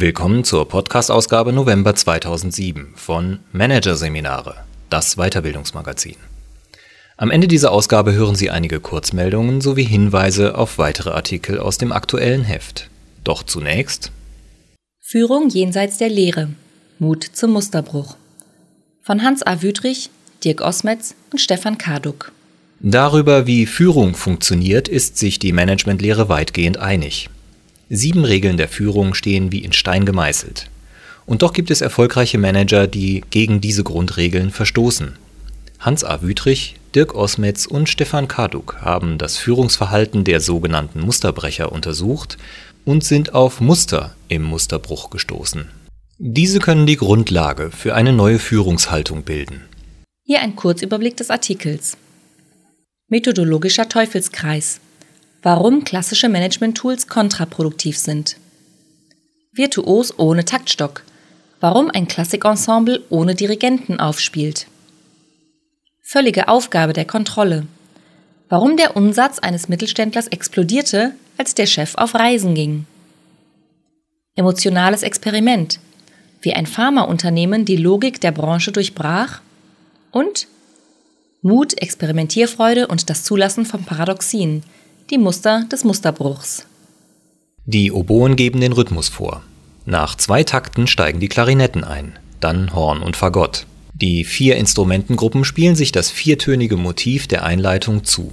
Willkommen zur Podcast-Ausgabe November 2007 von Managerseminare, das Weiterbildungsmagazin. Am Ende dieser Ausgabe hören Sie einige Kurzmeldungen sowie Hinweise auf weitere Artikel aus dem aktuellen Heft. Doch zunächst Führung jenseits der Lehre. Mut zum Musterbruch. Von Hans A. Wüthrich, Dirk Osmetz und Stefan Karduk. Darüber, wie Führung funktioniert, ist sich die Managementlehre weitgehend einig. Sieben Regeln der Führung stehen wie in Stein gemeißelt. Und doch gibt es erfolgreiche Manager, die gegen diese Grundregeln verstoßen. Hans A. Wüthrich, Dirk Osmetz und Stefan Karduk haben das Führungsverhalten der sogenannten Musterbrecher untersucht und sind auf Muster im Musterbruch gestoßen. Diese können die Grundlage für eine neue Führungshaltung bilden. Hier ein Kurzüberblick des Artikels. Methodologischer Teufelskreis. Warum klassische Management-Tools kontraproduktiv sind. Virtuos ohne Taktstock. Warum ein Klassikensemble ohne Dirigenten aufspielt. Völlige Aufgabe der Kontrolle. Warum der Umsatz eines Mittelständlers explodierte, als der Chef auf Reisen ging. Emotionales Experiment. Wie ein Pharmaunternehmen die Logik der Branche durchbrach. Und Mut, Experimentierfreude und das Zulassen von Paradoxien – die Muster des Musterbruchs. Die Oboen geben den Rhythmus vor. Nach zwei Takten steigen die Klarinetten ein, dann Horn und Fagott. Die vier Instrumentengruppen spielen sich das viertönige Motiv der Einleitung zu,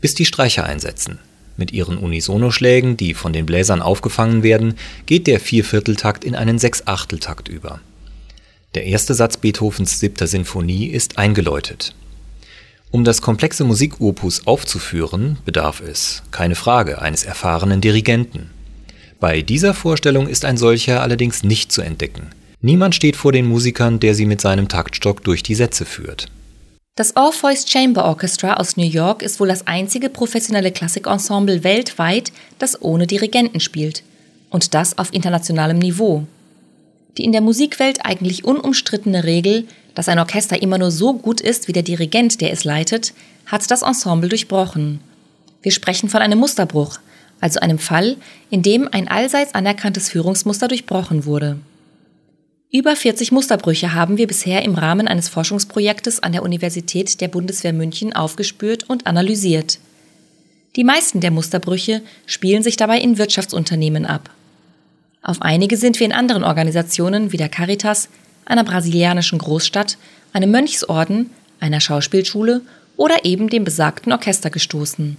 bis die Streicher einsetzen. Mit ihren Unisonoschlägen, die von den Bläsern aufgefangen werden, geht der Viervierteltakt in einen Sechsachteltakt über. Der erste Satz Beethovens siebter Sinfonie ist eingeläutet. Um das komplexe Musikopus aufzuführen, bedarf es, keine Frage, eines erfahrenen Dirigenten. Bei dieser Vorstellung ist ein solcher allerdings nicht zu entdecken. Niemand steht vor den Musikern, der sie mit seinem Taktstock durch die Sätze führt. Das Orpheus Chamber Orchestra aus New York ist wohl das einzige professionelle Klassikensemble weltweit, das ohne Dirigenten spielt. Und das auf internationalem Niveau. Die in der Musikwelt eigentlich unumstrittene Regel, dass ein Orchester immer nur so gut ist wie der Dirigent, der es leitet, hat das Ensemble durchbrochen. Wir sprechen von einem Musterbruch, also einem Fall, in dem ein allseits anerkanntes Führungsmuster durchbrochen wurde. Über 40 Musterbrüche haben wir bisher im Rahmen eines Forschungsprojektes an der Universität der Bundeswehr München aufgespürt und analysiert. Die meisten der Musterbrüche spielen sich dabei in Wirtschaftsunternehmen ab. Auf einige sind wir in anderen Organisationen wie der Caritas, einer brasilianischen Großstadt, einem Mönchsorden, einer Schauspielschule oder eben dem besagten Orchester gestoßen.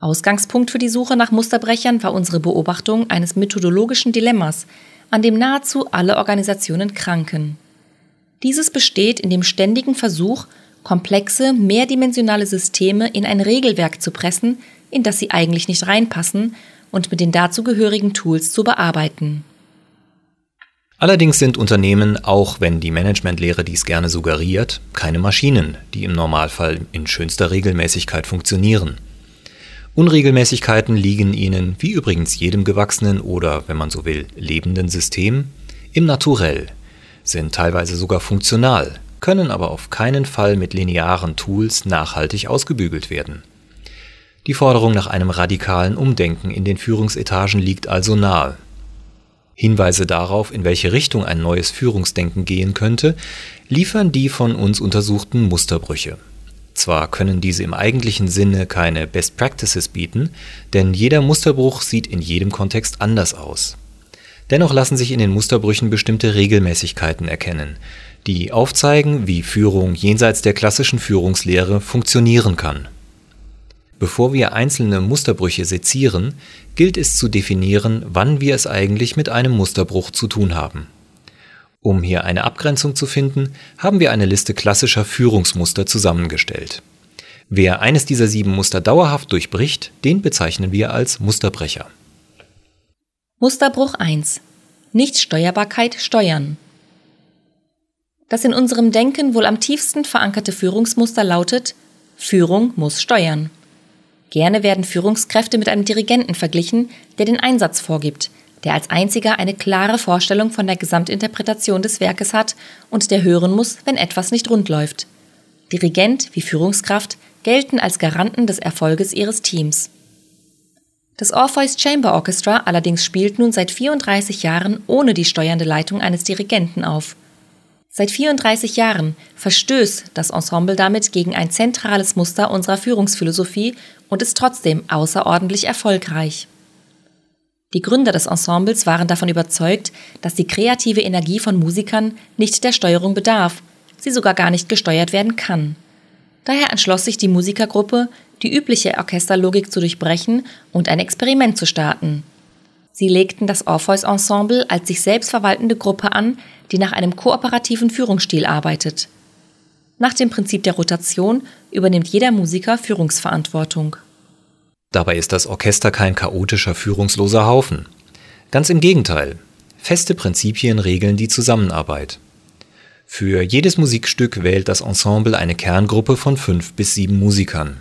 Ausgangspunkt für die Suche nach Musterbrechern war unsere Beobachtung eines methodologischen Dilemmas, an dem nahezu alle Organisationen kranken. Dieses besteht in dem ständigen Versuch, komplexe, mehrdimensionale Systeme in ein Regelwerk zu pressen, in das sie eigentlich nicht reinpassen, und mit den dazugehörigen Tools zu bearbeiten. Allerdings sind Unternehmen, auch wenn die Managementlehre dies gerne suggeriert, keine Maschinen, die im Normalfall in schönster Regelmäßigkeit funktionieren. Unregelmäßigkeiten liegen ihnen, wie übrigens jedem gewachsenen oder, wenn man so will, lebenden System, im Naturell, sind teilweise sogar funktional, können aber auf keinen Fall mit linearen Tools nachhaltig ausgebügelt werden. Die Forderung nach einem radikalen Umdenken in den Führungsetagen liegt also nahe. Hinweise darauf, in welche Richtung ein neues Führungsdenken gehen könnte, liefern die von uns untersuchten Musterbrüche. Zwar können diese im eigentlichen Sinne keine Best Practices bieten, denn jeder Musterbruch sieht in jedem Kontext anders aus. Dennoch lassen sich in den Musterbrüchen bestimmte Regelmäßigkeiten erkennen, die aufzeigen, wie Führung jenseits der klassischen Führungslehre funktionieren kann. Bevor wir einzelne Musterbrüche sezieren, gilt es zu definieren, wann wir es eigentlich mit einem Musterbruch zu tun haben. Um hier eine Abgrenzung zu finden, haben wir eine Liste klassischer Führungsmuster zusammengestellt. Wer eines dieser sieben Muster dauerhaft durchbricht, den bezeichnen wir als Musterbrecher. Musterbruch 1. Nichtsteuerbarkeit steuern. Das in unserem Denken wohl am tiefsten verankerte Führungsmuster lautet Führung muss steuern. Gerne werden Führungskräfte mit einem Dirigenten verglichen, der den Einsatz vorgibt, der als einziger eine klare Vorstellung von der Gesamtinterpretation des Werkes hat und der hören muss, wenn etwas nicht rund läuft. Dirigent wie Führungskraft gelten als Garanten des Erfolges ihres Teams. Das Orpheus Chamber Orchestra allerdings spielt nun seit 34 Jahren ohne die steuernde Leitung eines Dirigenten auf. Seit 34 Jahren verstößt das Ensemble damit gegen ein zentrales Muster unserer Führungsphilosophie und ist trotzdem außerordentlich erfolgreich. Die Gründer des Ensembles waren davon überzeugt, dass die kreative Energie von Musikern nicht der Steuerung bedarf, sie sogar gar nicht gesteuert werden kann. Daher entschloss sich die Musikergruppe, die übliche Orchesterlogik zu durchbrechen und ein Experiment zu starten. Sie legten das Orpheus Ensemble als sich selbst verwaltende Gruppe an, die nach einem kooperativen Führungsstil arbeitet. Nach dem Prinzip der Rotation übernimmt jeder Musiker Führungsverantwortung. Dabei ist das Orchester kein chaotischer, führungsloser Haufen. Ganz im Gegenteil. Feste Prinzipien regeln die Zusammenarbeit. Für jedes Musikstück wählt das Ensemble eine Kerngruppe von fünf bis sieben Musikern.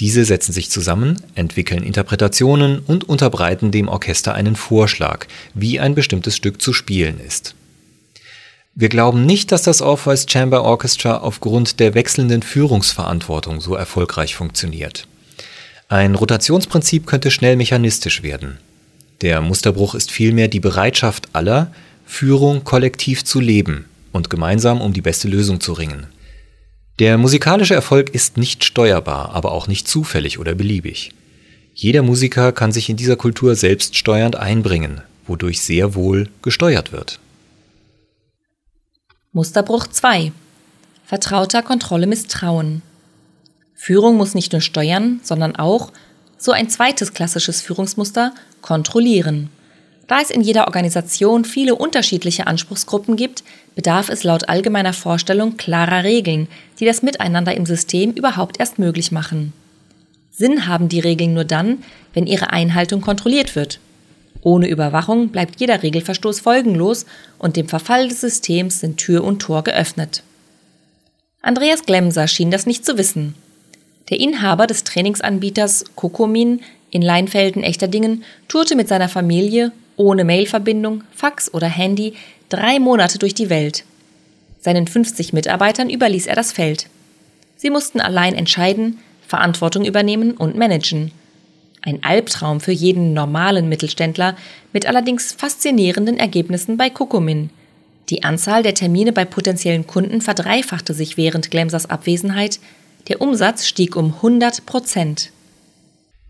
Diese setzen sich zusammen, entwickeln Interpretationen und unterbreiten dem Orchester einen Vorschlag, wie ein bestimmtes Stück zu spielen ist. Wir glauben nicht, dass das Orpheus Chamber Orchestra aufgrund der wechselnden Führungsverantwortung so erfolgreich funktioniert. Ein Rotationsprinzip könnte schnell mechanistisch werden. Der Musterbruch ist vielmehr die Bereitschaft aller, Führung kollektiv zu leben und gemeinsam um die beste Lösung zu ringen. Der musikalische Erfolg ist nicht steuerbar, aber auch nicht zufällig oder beliebig. Jeder Musiker kann sich in dieser Kultur selbststeuernd einbringen, wodurch sehr wohl gesteuert wird. Musterbruch 2. Vertrauter Kontrolle Misstrauen. Führung muss nicht nur steuern, sondern auch, so ein zweites klassisches Führungsmuster, kontrollieren. Da es in jeder Organisation viele unterschiedliche Anspruchsgruppen gibt, bedarf es laut allgemeiner Vorstellung klarer Regeln, die das Miteinander im System überhaupt erst möglich machen. Sinn haben die Regeln nur dann, wenn ihre Einhaltung kontrolliert wird. Ohne Überwachung bleibt jeder Regelverstoß folgenlos und dem Verfall des Systems sind Tür und Tor geöffnet. Andreas Glemser schien das nicht zu wissen. Der Inhaber des Trainingsanbieters Kokomin in Leinfelden-Echterdingen tourte mit seiner Familie ohne Mailverbindung, Fax oder Handy drei Monate durch die Welt. Seinen 50 Mitarbeitern überließ er das Feld. Sie mussten allein entscheiden, Verantwortung übernehmen und managen – ein Albtraum für jeden normalen Mittelständler mit allerdings faszinierenden Ergebnissen bei Kokomin. Die Anzahl der Termine bei potenziellen Kunden verdreifachte sich während Glemsers Abwesenheit. Der Umsatz stieg um 100 Prozent.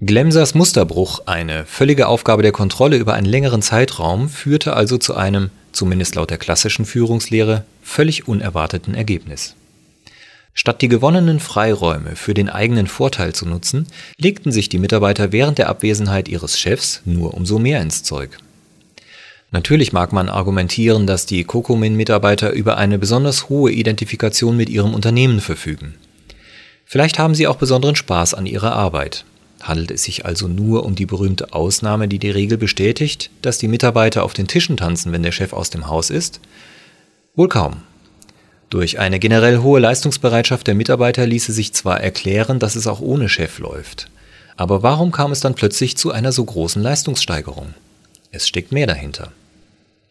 Glemsers Musterbruch, eine völlige Aufgabe der Kontrolle über einen längeren Zeitraum, führte also zu einem, zumindest laut der klassischen Führungslehre, völlig unerwarteten Ergebnis. Statt die gewonnenen Freiräume für den eigenen Vorteil zu nutzen, legten sich die Mitarbeiter während der Abwesenheit ihres Chefs nur umso mehr ins Zeug. Natürlich mag man argumentieren, dass die Kokomin-Mitarbeiter über eine besonders hohe Identifikation mit ihrem Unternehmen verfügen. Vielleicht haben sie auch besonderen Spaß an ihrer Arbeit. Handelt es sich also nur um die berühmte Ausnahme, die die Regel bestätigt, dass die Mitarbeiter auf den Tischen tanzen, wenn der Chef aus dem Haus ist? Wohl kaum. Durch eine generell hohe Leistungsbereitschaft der Mitarbeiter ließe sich zwar erklären, dass es auch ohne Chef läuft. Aber warum kam es dann plötzlich zu einer so großen Leistungssteigerung? Es steckt mehr dahinter.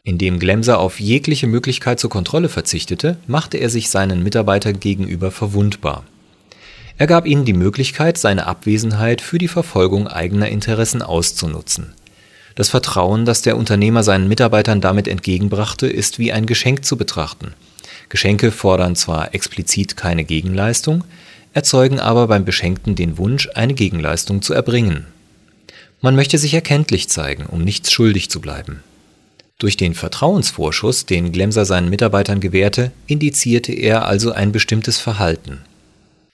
Indem Glemser auf jegliche Möglichkeit zur Kontrolle verzichtete, machte er sich seinen Mitarbeitern gegenüber verwundbar. Er gab ihnen die Möglichkeit, seine Abwesenheit für die Verfolgung eigener Interessen auszunutzen. Das Vertrauen, das der Unternehmer seinen Mitarbeitern damit entgegenbrachte, ist wie ein Geschenk zu betrachten – Geschenke fordern zwar explizit keine Gegenleistung, erzeugen aber beim Beschenkten den Wunsch, eine Gegenleistung zu erbringen. Man möchte sich erkenntlich zeigen, um nichts schuldig zu bleiben. Durch den Vertrauensvorschuss, den Glemser seinen Mitarbeitern gewährte, indizierte er also ein bestimmtes Verhalten.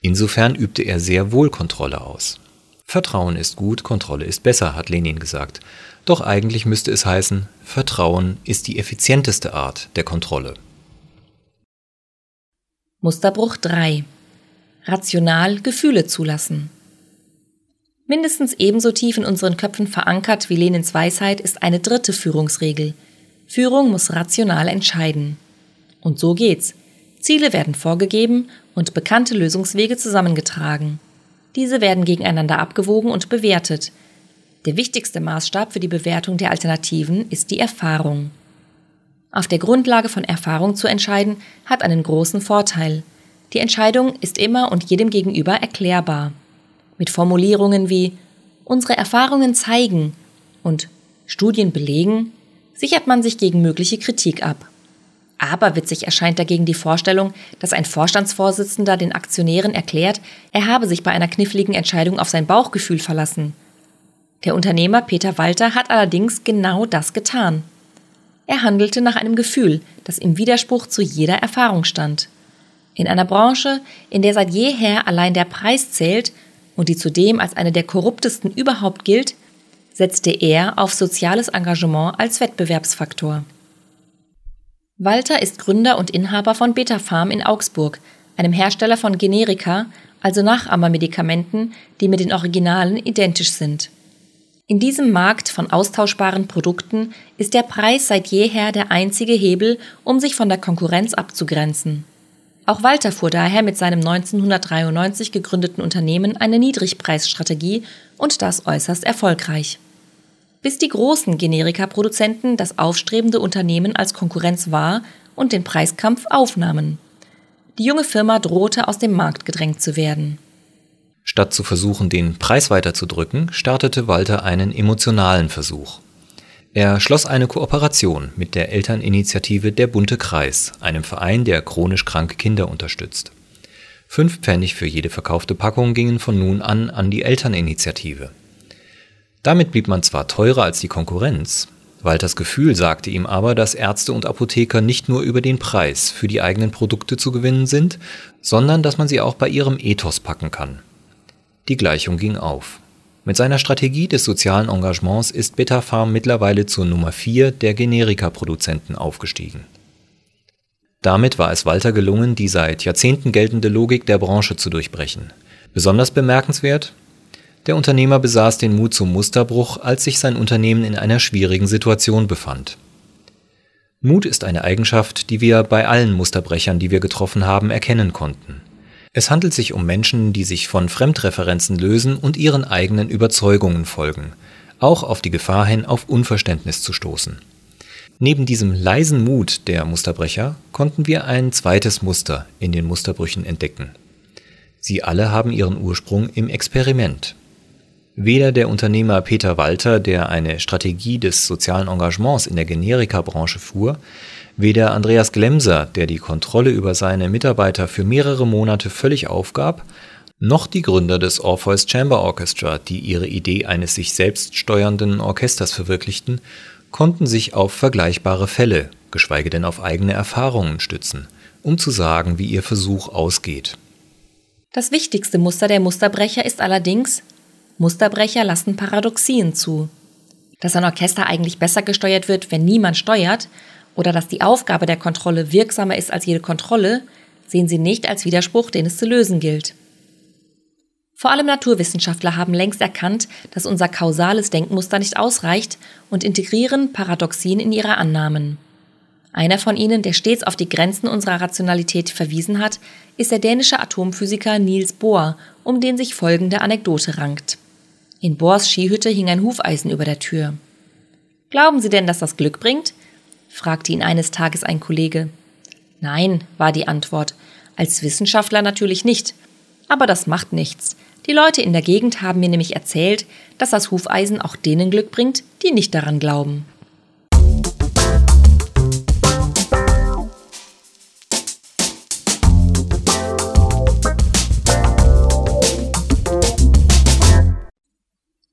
Insofern übte er sehr wohl Kontrolle aus. Vertrauen ist gut, Kontrolle ist besser, hat Lenin gesagt. Doch eigentlich müsste es heißen, Vertrauen ist die effizienteste Art der Kontrolle. Musterbruch 3. Rational Gefühle zulassen. Mindestens ebenso tief in unseren Köpfen verankert wie Lenins Weisheit ist eine dritte Führungsregel. Führung muss rational entscheiden. Und so geht's. Ziele werden vorgegeben und bekannte Lösungswege zusammengetragen. Diese werden gegeneinander abgewogen und bewertet. Der wichtigste Maßstab für die Bewertung der Alternativen ist die Erfahrung. Auf der Grundlage von Erfahrung zu entscheiden, hat einen großen Vorteil. Die Entscheidung ist immer und jedem gegenüber erklärbar. Mit Formulierungen wie unsere Erfahrungen zeigen und Studien belegen, sichert man sich gegen mögliche Kritik ab. Aberwitzig erscheint dagegen die Vorstellung, dass ein Vorstandsvorsitzender den Aktionären erklärt, er habe sich bei einer kniffligen Entscheidung auf sein Bauchgefühl verlassen. Der Unternehmer Peter Walter hat allerdings genau das getan. Er handelte nach einem Gefühl, das im Widerspruch zu jeder Erfahrung stand. In einer Branche, in der seit jeher allein der Preis zählt und die zudem als eine der korruptesten überhaupt gilt, setzte er auf soziales Engagement als Wettbewerbsfaktor. Walter ist Gründer und Inhaber von Betafarm in Augsburg, einem Hersteller von Generika, also Nachahmermedikamenten, die mit den Originalen identisch sind. In diesem Markt von austauschbaren Produkten ist der Preis seit jeher der einzige Hebel, um sich von der Konkurrenz abzugrenzen. Auch Walter fuhr daher mit seinem 1993 gegründeten Unternehmen eine Niedrigpreisstrategie und das äußerst erfolgreich bis die großen Generika-Produzenten das aufstrebende Unternehmen als Konkurrenz wahr und den Preiskampf aufnahmen. Die junge Firma drohte aus dem Markt gedrängt zu werden. Statt zu versuchen, den Preis weiterzudrücken, startete Walter einen emotionalen Versuch. Er schloss eine Kooperation mit der Elterninitiative Der Bunte Kreis, einem Verein, der chronisch kranke Kinder unterstützt. Fünf Pfennig für jede verkaufte Packung gingen von nun an an die Elterninitiative. Damit blieb man zwar teurer als die Konkurrenz, Walters Gefühl sagte ihm aber, dass Ärzte und Apotheker nicht nur über den Preis für die eigenen Produkte zu gewinnen sind, sondern dass man sie auch bei ihrem Ethos packen kann. Die Gleichung ging auf. Mit seiner Strategie des sozialen Engagements ist Betafarm mittlerweile zur Nummer 4 der Generika-Produzenten aufgestiegen. Damit war es Walter gelungen, die seit Jahrzehnten geltende Logik der Branche zu durchbrechen. Besonders bemerkenswert, der Unternehmer besaß den Mut zum Musterbruch, als sich sein Unternehmen in einer schwierigen Situation befand. Mut ist eine Eigenschaft, die wir bei allen Musterbrechern, die wir getroffen haben, erkennen konnten. Es handelt sich um Menschen, die sich von Fremdreferenzen lösen und ihren eigenen Überzeugungen folgen, auch auf die Gefahr hin, auf Unverständnis zu stoßen. Neben diesem leisen Mut der Musterbrecher konnten wir ein zweites Muster in den Musterbrüchen entdecken. Sie alle haben ihren Ursprung im Experiment. Weder der Unternehmer Peter Walter, der eine Strategie des sozialen Engagements in der Generika-Branche fuhr, weder Andreas Glemser, der die Kontrolle über seine Mitarbeiter für mehrere Monate völlig aufgab, noch die Gründer des Orpheus Chamber Orchestra, die ihre Idee eines sich selbst steuernden Orchesters verwirklichten, konnten sich auf vergleichbare Fälle, geschweige denn auf eigene Erfahrungen stützen, um zu sagen, wie ihr Versuch ausgeht. Das wichtigste Muster der Musterbrecher ist allerdings, Musterbrecher lassen Paradoxien zu. Dass ein Orchester eigentlich besser gesteuert wird, wenn niemand steuert, oder dass die Aufgabe der Kontrolle wirksamer ist als jede Kontrolle, sehen sie nicht als Widerspruch, den es zu lösen gilt. Vor allem Naturwissenschaftler haben längst erkannt, dass unser kausales Denkmuster nicht ausreicht und integrieren Paradoxien in ihre Annahmen. Einer von ihnen, der stets auf die Grenzen unserer Rationalität verwiesen hat, ist der dänische Atomphysiker Niels Bohr, um den sich folgende Anekdote rankt. In Bohrs Skihütte hing ein Hufeisen über der Tür. Glauben Sie denn, dass das Glück bringt? fragte ihn eines Tages ein Kollege. Nein, war die Antwort. Als Wissenschaftler natürlich nicht. Aber das macht nichts. Die Leute in der Gegend haben mir nämlich erzählt, dass das Hufeisen auch denen Glück bringt, die nicht daran glauben.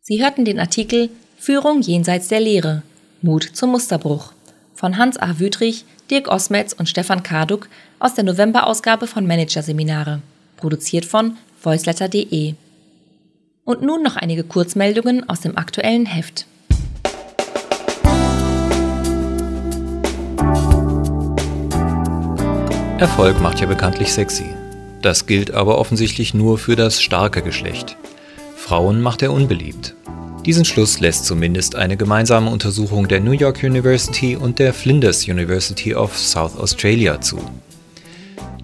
Sie hörten den Artikel Führung jenseits der Lehre. Mut zum Musterbruch von Hans A. Wüthrich, Dirk Osmetz und Stefan Karduk aus der Novemberausgabe von Managerseminare, produziert von voiceletter.de. Und nun noch einige Kurzmeldungen aus dem aktuellen Heft. Erfolg macht ja bekanntlich sexy. Das gilt aber offensichtlich nur für das starke Geschlecht. Frauen macht er unbeliebt. Diesen Schluss lässt zumindest eine gemeinsame Untersuchung der New York University und der Flinders University of South Australia zu.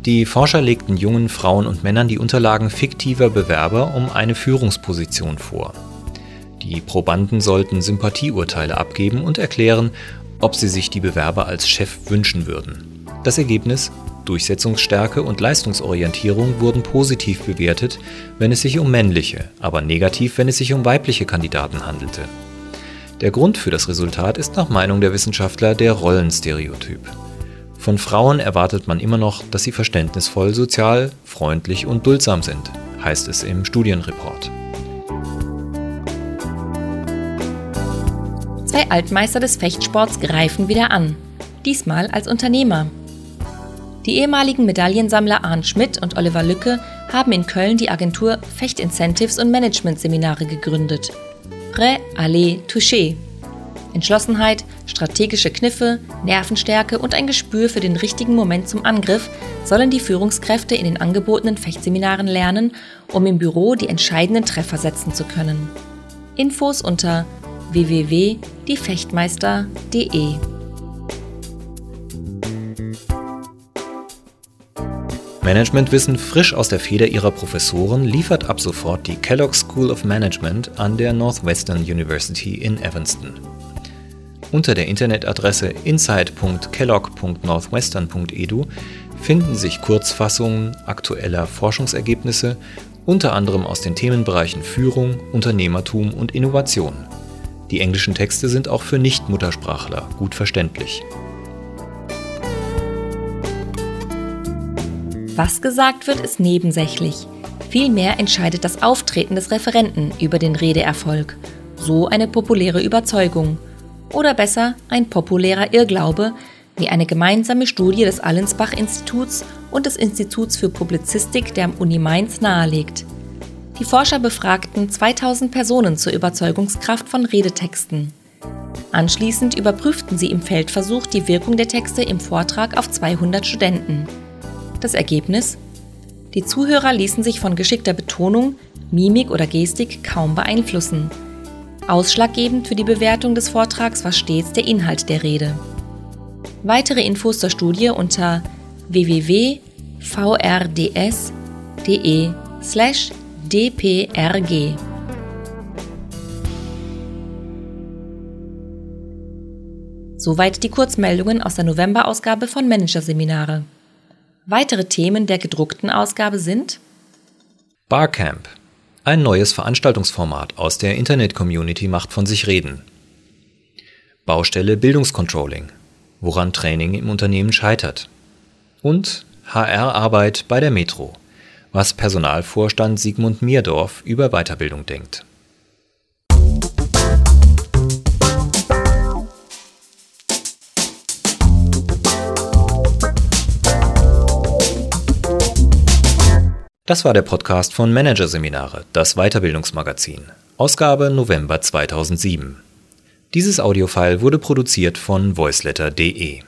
Die Forscher legten jungen Frauen und Männern die Unterlagen fiktiver Bewerber um eine Führungsposition vor. Die Probanden sollten Sympathieurteile abgeben und erklären, ob sie sich die Bewerber als Chef wünschen würden. Das Ergebnis? Durchsetzungsstärke und Leistungsorientierung wurden positiv bewertet, wenn es sich um männliche, aber negativ, wenn es sich um weibliche Kandidaten handelte. Der Grund für das Resultat ist nach Meinung der Wissenschaftler der Rollenstereotyp. Von Frauen erwartet man immer noch, dass sie verständnisvoll, sozial, freundlich und duldsam sind, heißt es im Studienreport. Zwei Altmeister des Fechtsports greifen wieder an, diesmal als Unternehmer. Die ehemaligen Medaillensammler Arndt Schmidt und Oliver Lücke haben in Köln die Agentur Fechtincentives und Management-Seminare gegründet. Prêt, aller, touché. Entschlossenheit, strategische Kniffe, Nervenstärke und ein Gespür für den richtigen Moment zum Angriff sollen die Führungskräfte in den angebotenen Fechtseminaren lernen, um im Büro die entscheidenden Treffer setzen zu können. Infos unter www.diefechtmeister.de Managementwissen frisch aus der Feder ihrer Professoren liefert ab sofort die Kellogg School of Management an der Northwestern University in Evanston. Unter der Internetadresse insight.kellogg.northwestern.edu finden sich Kurzfassungen aktueller Forschungsergebnisse, unter anderem aus den Themenbereichen Führung, Unternehmertum und Innovation. Die englischen Texte sind auch für Nichtmuttersprachler gut verständlich. Was gesagt wird, ist nebensächlich. Vielmehr entscheidet das Auftreten des Referenten über den Redeerfolg. So eine populäre Überzeugung. Oder besser, ein populärer Irrglaube, wie eine gemeinsame Studie des Allensbach-Instituts und des Instituts für Publizistik der Uni Mainz nahelegt. Die Forscher befragten 2000 Personen zur Überzeugungskraft von Redetexten. Anschließend überprüften sie im Feldversuch die Wirkung der Texte im Vortrag auf 200 Studenten. Das Ergebnis? Die Zuhörer ließen sich von geschickter Betonung, Mimik oder Gestik kaum beeinflussen. Ausschlaggebend für die Bewertung des Vortrags war stets der Inhalt der Rede. Weitere Infos zur Studie unter www.vrds.de/dprg. Soweit die Kurzmeldungen aus der Novemberausgabe von Managerseminare. Weitere Themen der gedruckten Ausgabe sind Barcamp. Ein neues Veranstaltungsformat aus der Internet-Community macht von sich reden. Baustelle Bildungscontrolling. Woran Training im Unternehmen scheitert. Und HR-Arbeit bei der Metro. Was Personalvorstand Sigmund Mierdorf über Weiterbildung denkt. Das war der Podcast von Managerseminare, das Weiterbildungsmagazin, Ausgabe November 2007. Dieses Audiofile wurde produziert von voiceletter.de.